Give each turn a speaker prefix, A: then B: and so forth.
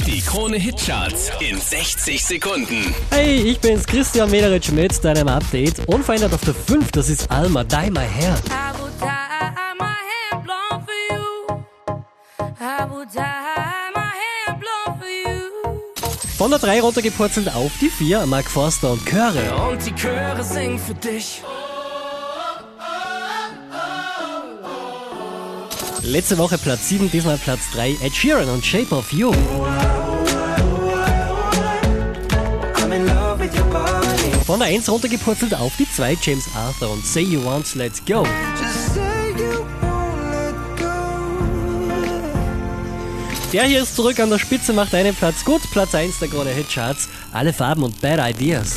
A: Die Krone Hitcharts in 60 Sekunden.
B: Hey, ich bin's, Christian Mederitsch mit deinem Update. Unverändert auf der 5, das ist Alma, Dye My Hair.
C: I will dye my hair blonde for you. I will dye my hair blonde for you.
B: Von der 3 runtergepurzelt auf die 4, Mark Forster und Chöre.
D: Und die Chöre singen für dich.
B: Letzte Woche Platz 7, diesmal Platz 3, Ed Sheeran und Shape of You. Von der 1 runtergepurzelt auf die 2, James Arthur und Say You Want, Let's Go. Der hier ist zurück an der Spitze, macht einen Platz gut. Platz 1 der Krone Hitcharts, alle Farben und. Bad ideas